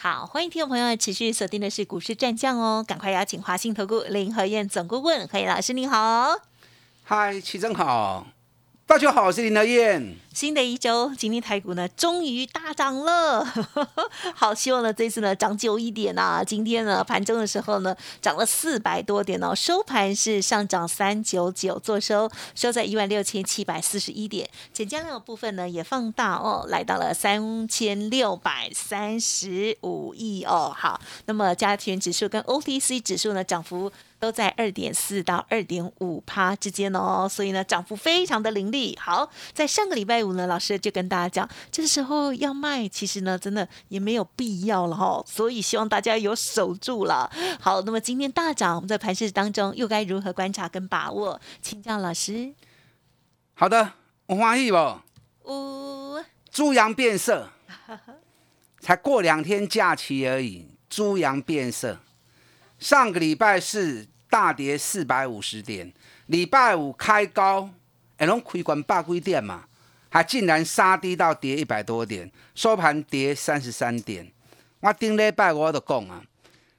好，欢迎听众朋友持续锁定的是股市战将哦，赶快邀请华信投顾林和燕总顾问何燕老师，您好。嗨，齐正好，大家好，我是林和燕。新的一周，今天台股呢终于大涨了，好，希望呢这次呢涨久一点啊。今天呢盘中的时候呢涨了四百多点哦，收盘是上涨三九九，做收收在一万六千七百四十一点，成交量的部分呢也放大哦，来到了三千六百三十五亿哦。好，那么加权指数跟 OTC 指数呢涨幅都在二点四到二点五趴之间哦，所以呢涨幅非常的凌厉。好，在上个礼拜五。呢，老师就跟大家讲，这时候要卖，其实呢，真的也没有必要了哈。所以希望大家有守住了。好，那么今天大涨，我们在盘市当中又该如何观察跟把握？请教老师。好的，我欢喜不？哦，猪羊变色，才过两天假期而已，猪羊变色。上个礼拜是大跌四百五十点，礼拜五开高，哎，拢开关百几点嘛？还竟然杀低到跌一百多点，收盘跌三十三点。我顶礼拜我都讲啊，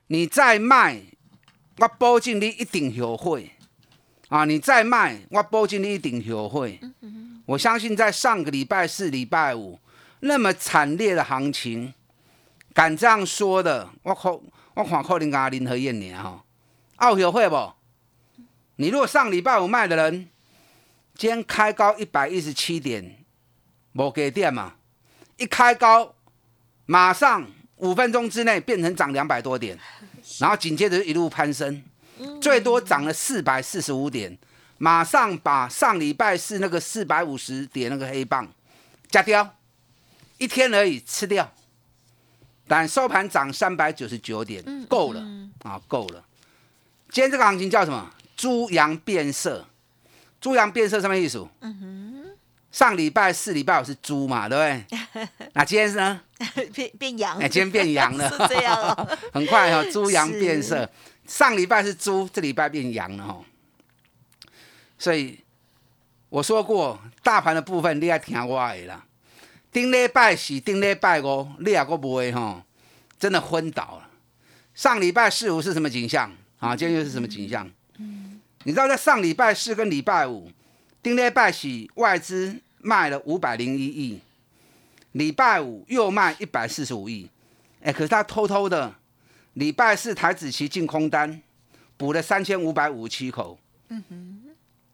你再卖，我保证你一定后悔啊！你再卖，我保证你一定后悔。我相信在上个礼拜四、礼拜五那么惨烈的行情，敢这样说的，我可我看可能跟林和燕年哈，懊后悔不？你如果上礼拜五卖的人，今天开高一百一十七点。无给电嘛，一开高，马上五分钟之内变成涨两百多点，然后紧接着一路攀升，最多涨了四百四十五点，马上把上礼拜四那个四百五十点那个黑棒加掉，一天而已吃掉，但收盘涨三百九十九点，够了。啊，够了。今天这个行情叫什么？猪羊变色，猪羊变色什么意思？嗯哼。上礼拜四、礼拜五是猪嘛，对不对？那今天是呢？变变羊。哎，今天变羊了。是这样哦。很快哈，猪羊变色。上礼拜是猪，这礼拜变羊了哈。所以我说过，大盘的部分你要听我的啦。顶礼拜四、顶礼拜五，你也个不会哈，真的昏倒了。上礼拜四五是什么景象啊？今天又是什么景象？嗯。你知道在上礼拜四跟礼拜五？丁礼拜喜外资卖了五百零一亿，礼拜五又卖一百四十五亿，哎，可是他偷偷的，礼拜四台子期净空单补了三千五百五十七口，嗯哼，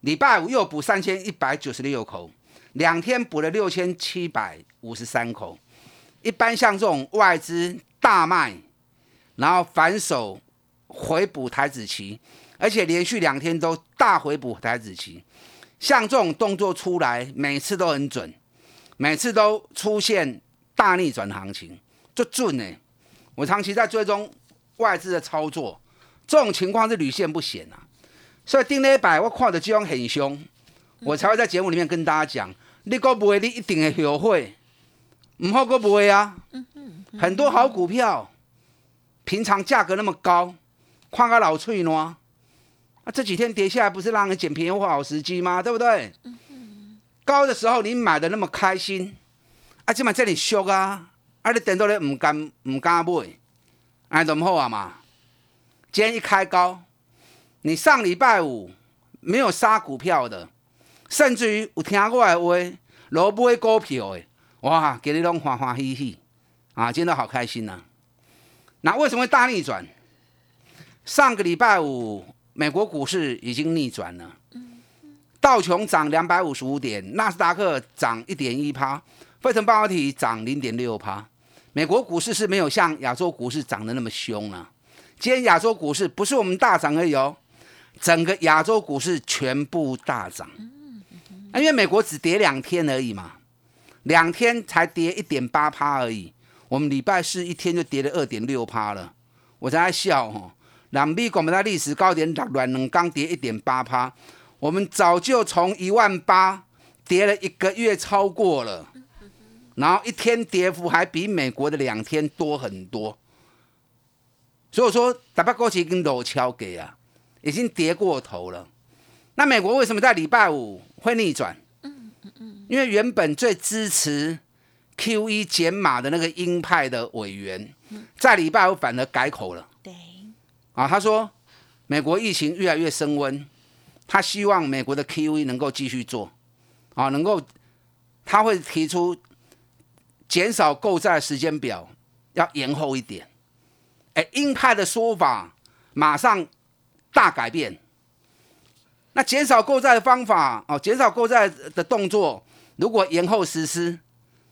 礼拜五又补三千一百九十六口，两天补了六千七百五十三口。一般像这种外资大卖，然后反手回补台子期，而且连续两天都大回补台子期。像这种动作出来，每次都很准，每次都出现大逆转行情，就准呢。我长期在追踪外资的操作，这种情况是屡见不鲜啊。所以定了一百，我看的这种很凶，我才会在节目里面跟大家讲，你个不会，你一定会后悔，唔好个不会啊。很多好股票，平常价格那么高，看个老脆呢。啊，这几天跌下来不是让人捡便宜货好时机吗？对不对？高的时候你买的那么开心，啊，今晚这里修啊，啊，你等到你唔敢唔敢买，哎，怎么好啊嘛？今天一开高，你上礼拜五没有杀股票的，甚至于有听过来话，落买股票的，哇，给你拢欢欢喜喜，啊，今天都好开心呐。那为什么会大逆转？上个礼拜五。美国股市已经逆转了，道琼涨两百五十五点，纳斯达克涨一点一趴，费城半导体涨零点六趴。美国股市是没有像亚洲股市涨得那么凶啊。今天亚洲股市不是我们大涨而已哦，整个亚洲股市全部大涨。因为美国只跌两天而已嘛，两天才跌一点八趴而已。我们礼拜四一天就跌了二点六趴了，我在笑哈。南美股在历史高点，两两刚跌一点八趴。我们早就从一万八跌了一个月超过了，然后一天跌幅还比美国的两天多很多。所以说，大巴高奇跟楼敲给啊，已经跌过头了。那美国为什么在礼拜五会逆转？因为原本最支持 Q E 减码的那个鹰派的委员，在礼拜五反而改口了。对，啊，他说美国疫情越来越升温，他希望美国的 Q E 能够继续做，啊，能够他会提出减少购债时间表要延后一点。哎，鹰派的说法马上大改变。那减少购债的方法哦，减少购债的动作，如果延后实施，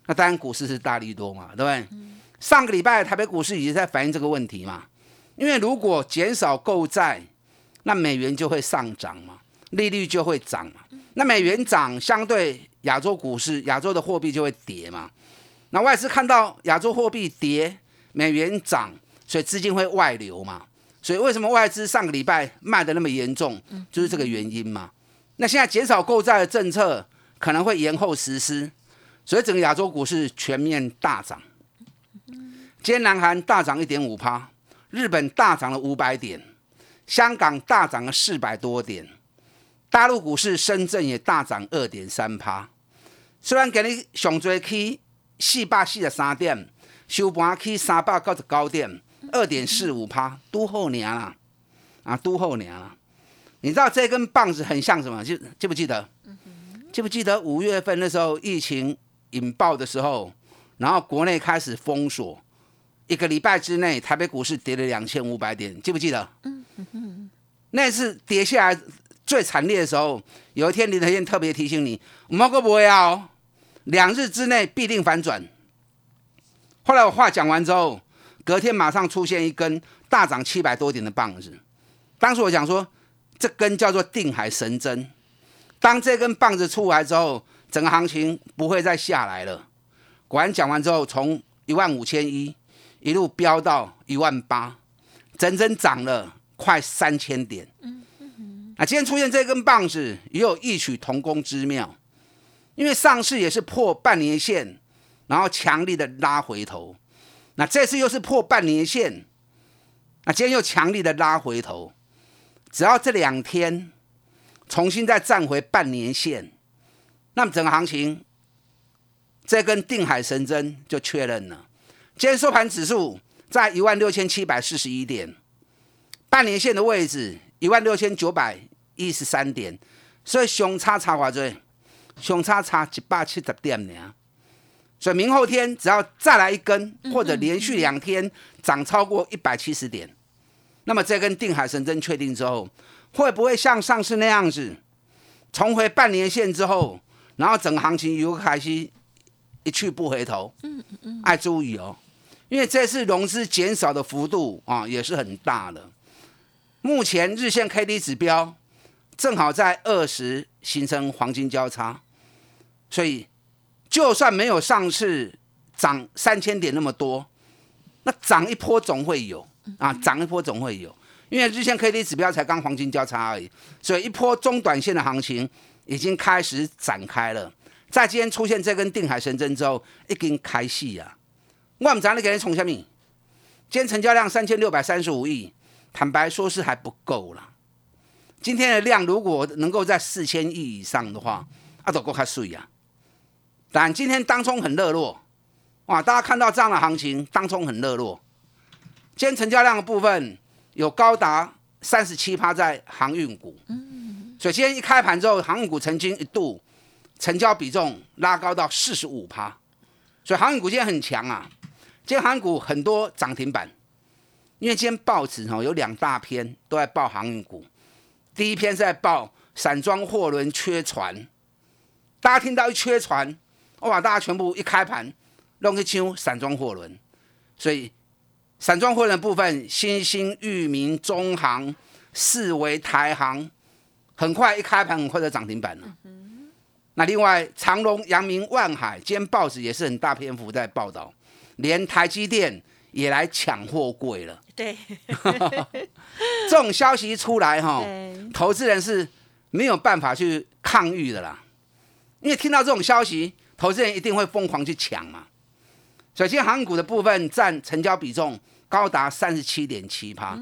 那当然股市是大利多嘛，对不对？上个礼拜台北股市已经在反映这个问题嘛，因为如果减少购债，那美元就会上涨嘛，利率就会涨嘛。那美元涨，相对亚洲股市、亚洲的货币就会跌嘛。那外资看到亚洲货币跌，美元涨。所以资金会外流嘛？所以为什么外资上个礼拜卖的那么严重，就是这个原因嘛。那现在减少购债的政策可能会延后实施，所以整个亚洲股市全面大涨。今天南韩大涨一点五趴，日本大涨了五百点，香港大涨了四百多点，大陆股市深圳也大涨二点三趴。虽然给你上最起四百四十三点，收盘起三百九十九点。二点四五趴，都后年了，啊，都后年了。你知道这根棒子很像什么？记记不记得？记不记得五月份那时候疫情引爆的时候，然后国内开始封锁，一个礼拜之内，台北股市跌了两千五百点，记不记得？嗯嗯嗯那次跌下来最惨烈的时候，有一天林德燕特别提醒你，毛哥不会啊，两日之内必定反转。后来我话讲完之后。隔天马上出现一根大涨七百多点的棒子，当时我讲说，这根叫做定海神针。当这根棒子出来之后，整个行情不会再下来了。果然讲完之后，从一万五千一一路飙到一万八，整整涨了快三千点。嗯嗯啊，今天出现这根棒子也有异曲同工之妙，因为上次也是破半年线，然后强力的拉回头。那这次又是破半年线，那今天又强力的拉回头，只要这两天重新再站回半年线，那么整个行情这根定海神针就确认了。今天收盘指数在一万六千七百四十一点，半年线的位置一万六千九百一十三点，所以熊差差多少？熊差差一百七十点呢。所以明后天只要再来一根，或者连续两天涨超过一百七十点，那么这根定海神针确定之后，会不会像上次那样子重回半年线之后，然后整个行情又开始一去不回头？嗯嗯嗯，爱注意哦，因为这次融资减少的幅度啊也是很大的。目前日线 K D 指标正好在二十形成黄金交叉，所以。就算没有上次涨三千点那么多，那涨一波总会有啊，涨一波总会有，因为日线 K D 指标才刚黄金交叉而已，所以一波中短线的行情已经开始展开了。在今天出现这根定海神针之后，已经开戏啊！我们涨你给人冲下面，今天成交量三千六百三十五亿，坦白说是还不够了。今天的量如果能够在四千亿以上的话，阿都够卡水呀。但今天当中很热络，哇！大家看到这样的行情，当中很热络。今天成交量的部分有高达三十七趴在航运股，所以今天一开盘之后，航运股曾经一度成交比重拉高到四十五趴，所以航运股今天很强啊。今天航股很多涨停板，因为今天报纸哦有两大篇都在报航运股，第一篇是在报散装货轮缺船，大家听到一缺船。我把大家全部一开盘弄去抢散装货轮，所以散装货轮部分，新兴、裕民、中航、四维、台航，很快一开盘很快就涨停板了。那另外长隆、阳明、万海，今天报纸也是很大篇幅在报道，连台积电也来抢货柜了。对，这种消息一出来哈，投资人是没有办法去抗御的啦。因为听到这种消息，投资人一定会疯狂去抢嘛。首先，航股的部分占成交比重高达三十七点七趴。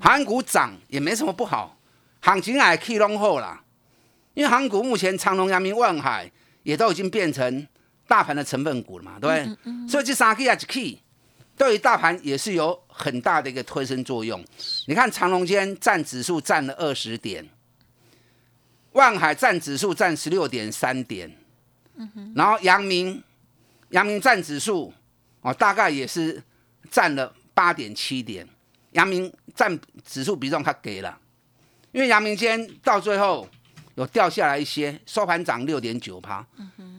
航股涨也没什么不好，行情还 K 龙后啦。因为航股目前长隆、阳明、万海也都已经变成大盘的成分股了嘛，对不对？所以这三 K 啊，K 对于大盘也是有很大的一个推升作用。你看长隆间占指数占了二十点。万海占指数占十六点三点，然后阳明，阳明占指数哦，大概也是占了八点七点。阳明占指数比重它给了，因为阳明今天到最后有掉下来一些，收盘涨六点九趴。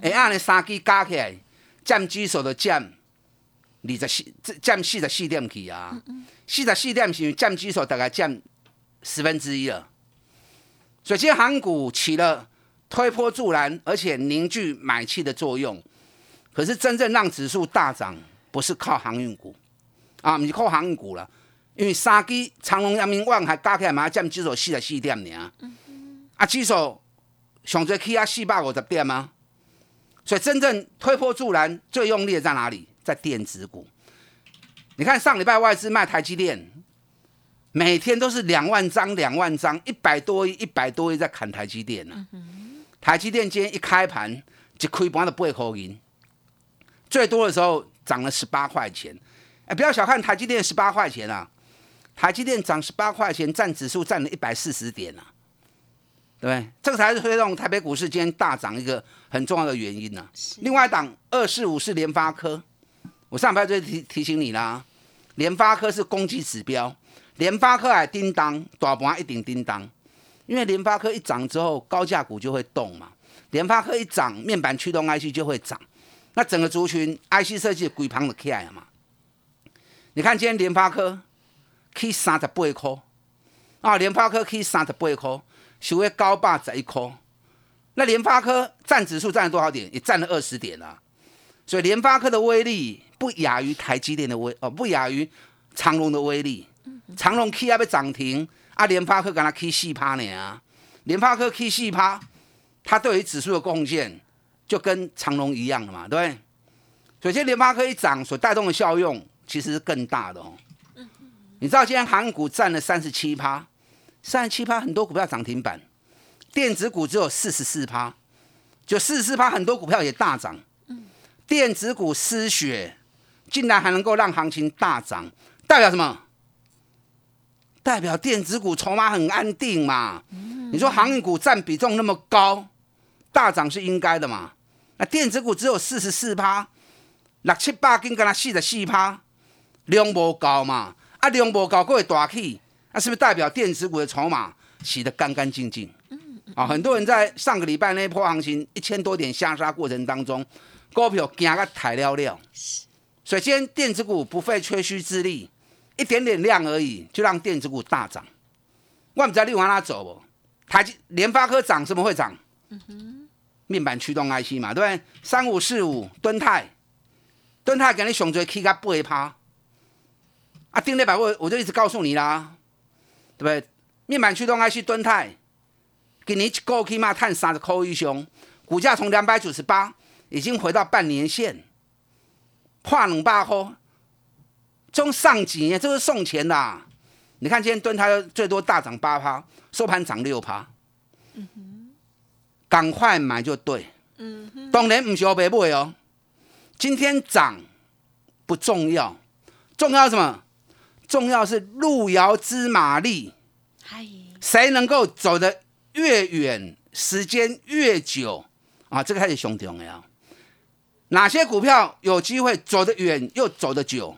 哎，按你三基加起来，占指数的占二十四，占四十四点起啊，四十四点是占指数大概占十分之一了。所以，今天韩股起了推波助澜，而且凝聚买气的作用。可是，真正让指数大涨，不是靠航运股啊，不是靠航运股了。因为三基长隆、阳明、万海加起来嘛，占指数四十四点呢。啊，指数上最起啊四百五十点吗？所以，真正推波助澜最用力的在哪里？在电子股。你看上礼拜外资卖台积电。每天都是两万张，两万张，一百多亿，一百多亿在砍台积电呢。台积电今天一开盘就亏半的背后银，最多的时候涨了十八块钱。哎，不要小看台积电十八块钱啊！台积电涨十八块钱，占指数占了一百四十点啊，对？这个才是推动台北股市今天大涨一个很重要的原因呢。另外一档二四五是联发科，我上排就提提醒你啦，联发科是攻击指标。联发科还叮当，大盘一定叮当，因为联发科一涨之后，高价股就会动嘛。联发科一涨，面板驱动 IC 就会涨，那整个族群 IC 设计鬼旁的起来嘛。你看今天联发科 K 三十八块，啊，联发科 K 三十八块，收为高八十一块。那联发科占指数占了多少点？也占了二十点啊。所以联发科的威力不亚于台积电的威，哦，不亚于长隆的威力。长隆 K 还要涨停，啊，联发科跟它 K 四趴呢啊，联发科 K 四趴，它对于指数的贡献就跟长隆一样的嘛，对不对？首先联发科一涨，所带动的效用其实是更大的哦。你知道今天韩股占了三十七趴，三十七趴很多股票涨停板，电子股只有四十四趴，就四十四趴很多股票也大涨。电子股失血，竟然还能够让行情大涨，代表什么？代表电子股筹码很安定嘛？你说航运股占比重那么高，大涨是应该的嘛？那电子股只有四十四趴，六七八跟跟它四十四趴，量不高嘛？啊，量不高，各位大起，那是不是代表电子股的筹码洗得干干净净？啊，很多人在上个礼拜那波行情一千多点下杀过程当中，股票惊个抬了了，所以今天电子股不费吹嘘之力。一点点量而已，就让电子股大涨。我不知道你往哪走不？台积、联发科涨，什么会涨？嗯面板驱动 IC 嘛，对不对？三五四五，敦泰，敦泰给你上最 K 个八趴。啊，丁力百我我就一直告诉你啦，对不对？面板驱动 IC 蹲泰，给你一个起码探三十块以上，股价从两百九十八已经回到半年线，跨两百块。中上几年这是送钱的，你看今天蹲它最多大涨八趴，收盘涨六趴，嗯哼，赶快买就对，嗯哼，当然唔需要白买哦。今天涨不重要，重要什么？重要是路遥知马力，谁能够走得越远，时间越久啊？这个才是上重要。哪些股票有机会走得远又走得久？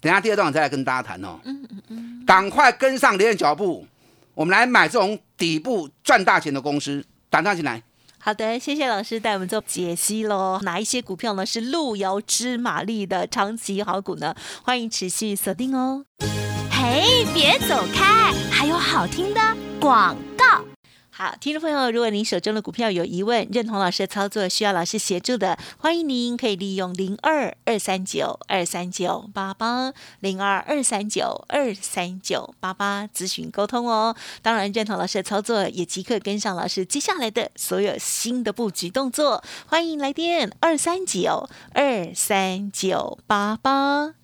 等下第二段再来跟大家谈哦。嗯嗯嗯，赶快跟上连的脚步，我们来买这种底部赚大钱的公司，打上进来。好的，谢谢老师带我们做解析喽。哪一些股票呢是路遥知马力的长期好股呢？欢迎持续锁定哦。嘿，别走开，还有好听的广告。好，听众朋友，如果您手中的股票有疑问，认同老师的操作，需要老师协助的，欢迎您可以利用零二二三九二三九八八零二二三九二三九八八咨询沟通哦。当然，认同老师的操作，也即刻跟上老师接下来的所有新的布局动作。欢迎来电二三九二三九八八。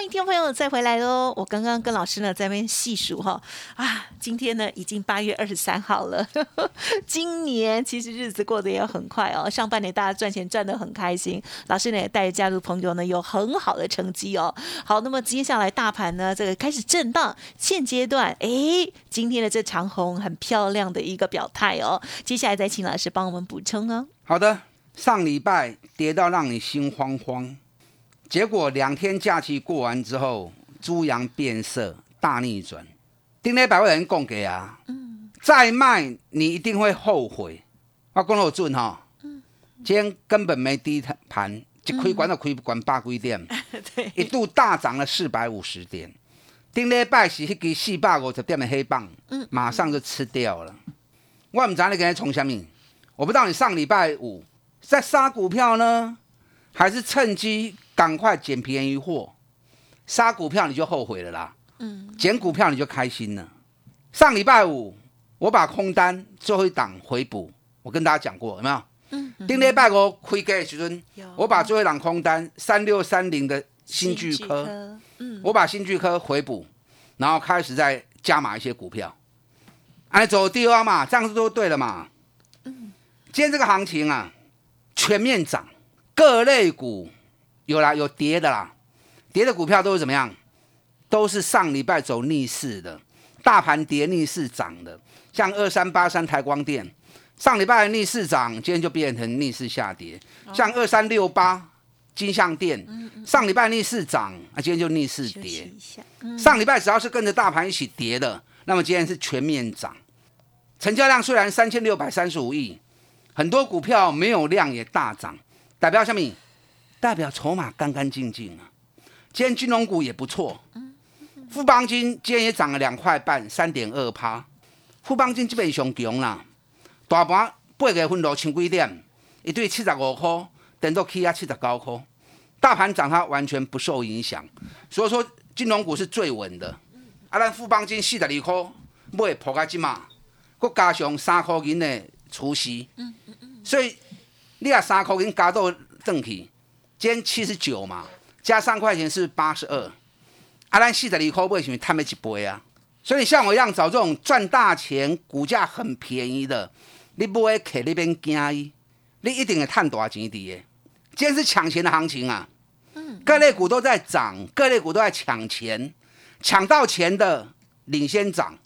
欢迎听众朋友再回来喽！我刚刚跟老师呢在那边细数哈啊，今天呢已经八月二十三号了，今年其实日子过得也很快哦。上半年大家赚钱赚得很开心，老师呢也带着家族朋友呢有很好的成绩哦。好，那么接下来大盘呢这个开始震荡，现阶段哎，今天的这长红很漂亮的一个表态哦。接下来再请老师帮我们补充哦。好的，上礼拜跌到让你心慌慌。结果两天假期过完之后，猪羊变色，大逆转。丁磊百万人供给啊，嗯再卖你一定会后悔。我讲得有准哈，今天根本没低盘，一开关就开关八几点，一度大涨了四百五十点。丁磊拜是一支四百五十点的黑棒，嗯马上就吃掉了。我唔知你今日冲什么，我不知道你上礼拜五在杀股票呢，还是趁机。赶快捡便宜货，杀股票你就后悔了啦。嗯，捡股票你就开心了。上礼拜五我把空单最后一档回补，我跟大家讲过有没有？嗯。顶礼拜五开价的时阵，我把最后一档空单三六三零的新巨科，嗯，我把新巨科回补，然后开始再加码一些股票。哎，走低洼嘛，这样子都对了嘛。嗯。今天这个行情啊，全面涨，各类股。有啦，有跌的啦，跌的股票都是怎么样？都是上礼拜走逆势的，大盘跌逆势涨的，像二三八三台光电，上礼拜逆势涨，今天就变成逆势下跌；像二三六八金像电，上礼拜逆势涨，啊，今天就逆势跌。上礼拜只要是跟着大盘一起跌的，那么今天是全面涨。成交量虽然三千六百三十五亿，很多股票没有量也大涨，代表什么？代表筹码干干净净啊！今天金融股也不错，富邦金今天也涨了两块半，三点二趴。富邦金基本上强啦，大盘八月份六千几点，一对七十五块，等到起啊七十九块，大盘涨它完全不受影响，所以说金融股是最稳的。啊，咱富邦金四十二块，买破开金嘛，佮加上三块银的除息，所以你啊三块银加到正去。今天七十九嘛，加三块钱是八十二。阿兰四十二块为什么他没几倍啊？所以像我一样找这种赚大钱、股价很便宜的，你不会去那边惊伊，你一定会赚大钱的。今天是抢钱的行情啊！各类股都在涨，各类股都在抢钱，抢到钱的领先涨，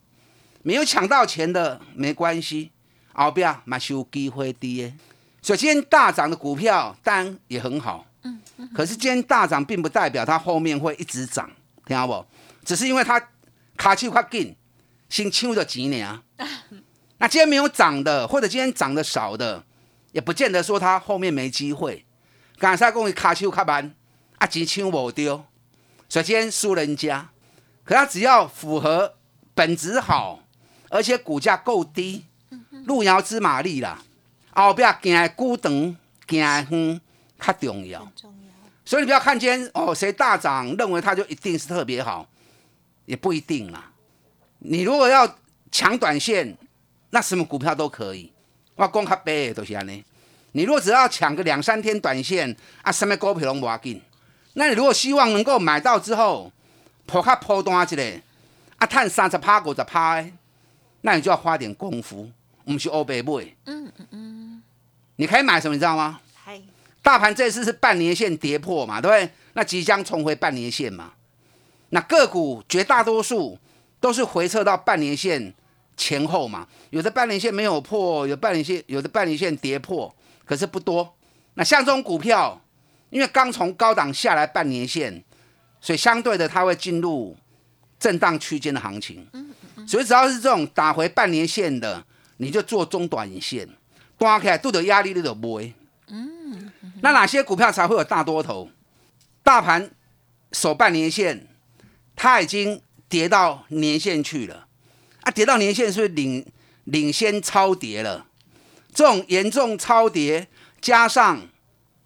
没有抢到钱的没关系，后边嘛是有机会的。所以今天大涨的股票当然也很好。可是今天大涨，并不代表它后面会一直涨，听到不？只是因为它卡丘快进，先抢着几年啊。那今天没有涨的，或者今天涨的少的，也不见得说它后面没机会。刚才讲卡手卡慢，啊钱抢无丢，所以今天输人家。可它只要符合本质好，而且股价够低，路遥知马力啦，后边行孤长行远。它重要，所以你不要看今天哦，谁大涨，认为它就一定是特别好，也不一定啦。你如果要抢短线，那什么股票都可以。我讲较白的都是安尼。你如果只要抢个两三天短线，啊，什么股票拢无要紧。那你如果希望能够买到之后，破卡破单一个，啊，赚三十趴五十趴，那你就要花点功夫，唔是欧白买。嗯嗯嗯。你可以买什么？你知道吗？大盘这次是半年线跌破嘛，对不对？那即将重回半年线嘛。那个股绝大多数都是回撤到半年线前后嘛，有的半年线没有破，有半年线有的半年线跌破，可是不多。那像这种股票，因为刚从高档下来半年线，所以相对的它会进入震荡区间的行情。所以只要是这种打回半年线的，你就做中短线，端起来都得压力，你就买。嗯，那哪些股票才会有大多头？大盘守半年线。它已经跌到年线去了，啊，跌到年线是不是领领先超跌了？这种严重超跌，加上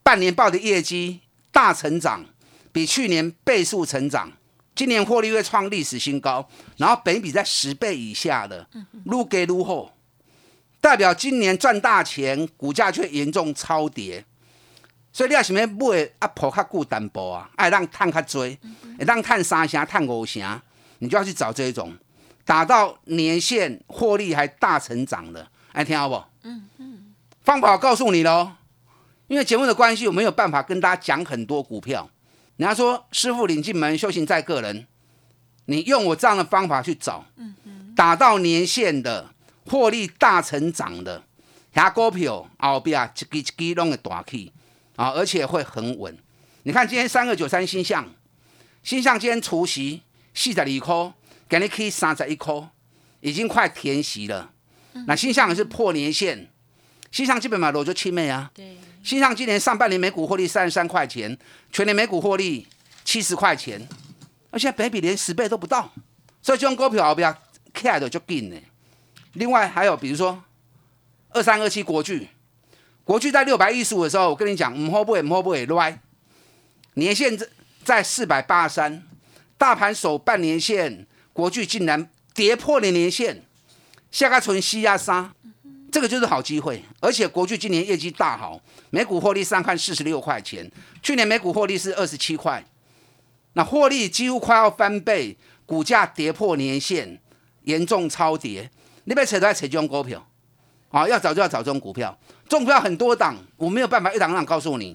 半年报的业绩大成长，比去年倍数成长，今年获利会创历史新高，然后本比在十倍以下的，撸给撸后，代表今年赚大钱，股价却严重超跌。所以你要想要买啊，破较久淡薄啊，爱让探较追，让探三成、探五成，你就要去找这种打到年限获利还大成长的，哎听好不？嗯嗯。方法告诉你喽，因为节目的关系，我没有办法跟大家讲很多股票。人家说师傅领进门，修行在个人。你用我这样的方法去找，嗯嗯，打到年限的获利大成长的，遐股票后边一支一支拢会大起。啊，而且会很稳。你看今天三二九三新象，新象今天除夕四十二颗，给你以三十一颗，已经快填息了。那新象也是破年线，新象基本嘛，我就七妹啊。对。新象今年上半年每股获利三十三块钱，全年每股获利七十块钱，而且北比连十倍都不到，所以这种股票不要看的就紧呢。另外还有比如说二三二七国巨。国巨在六百一十五的时候，我跟你讲，唔好不会，唔好不会乱。年线在在四百八三，大盘守半年线，国巨竟然跌破了年线，下个存西压杀，这个就是好机会。而且国巨今年业绩大好，每股获利上看四十六块钱，去年每股获利是二十七块，那获利几乎快要翻倍，股价跌破年线，严重超跌。你别扯都在扯这种股票，啊，要找就要找这种股票。中票很多档，我没有办法一档一档告诉你。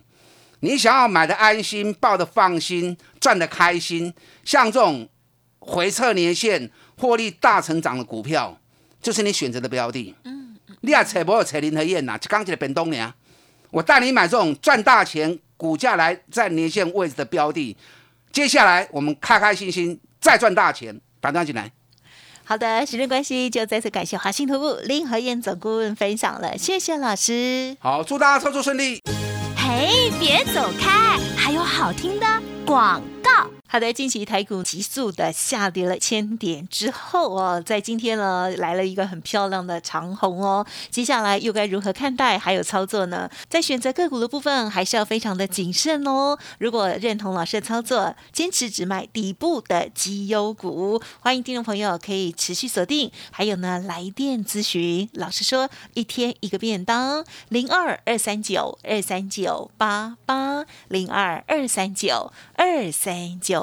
你想要买的安心，抱的放心，赚的开心，像这种回撤年限、获利大成长的股票，就是你选择的标的。嗯，你也扯不有扯林和燕呐，刚起来变东年。我带你买这种赚大钱、股价来在年线位置的标的。接下来我们开开心心再赚大钱，打电话进来。好的，时间关系，就再次感谢华信投顾林和燕总顾问分享了，谢谢老师。好，祝大家操作顺利。嘿，别走开，还有好听的广告。好的，近期台股急速的下跌了千点之后哦，在今天呢来了一个很漂亮的长红哦，接下来又该如何看待还有操作呢？在选择个股的部分还是要非常的谨慎哦。如果认同老师的操作，坚持只买底部的绩优股，欢迎听众朋友可以持续锁定。还有呢，来电咨询老师说一天一个便当，零二二三九二三九八八零二二三九二三九。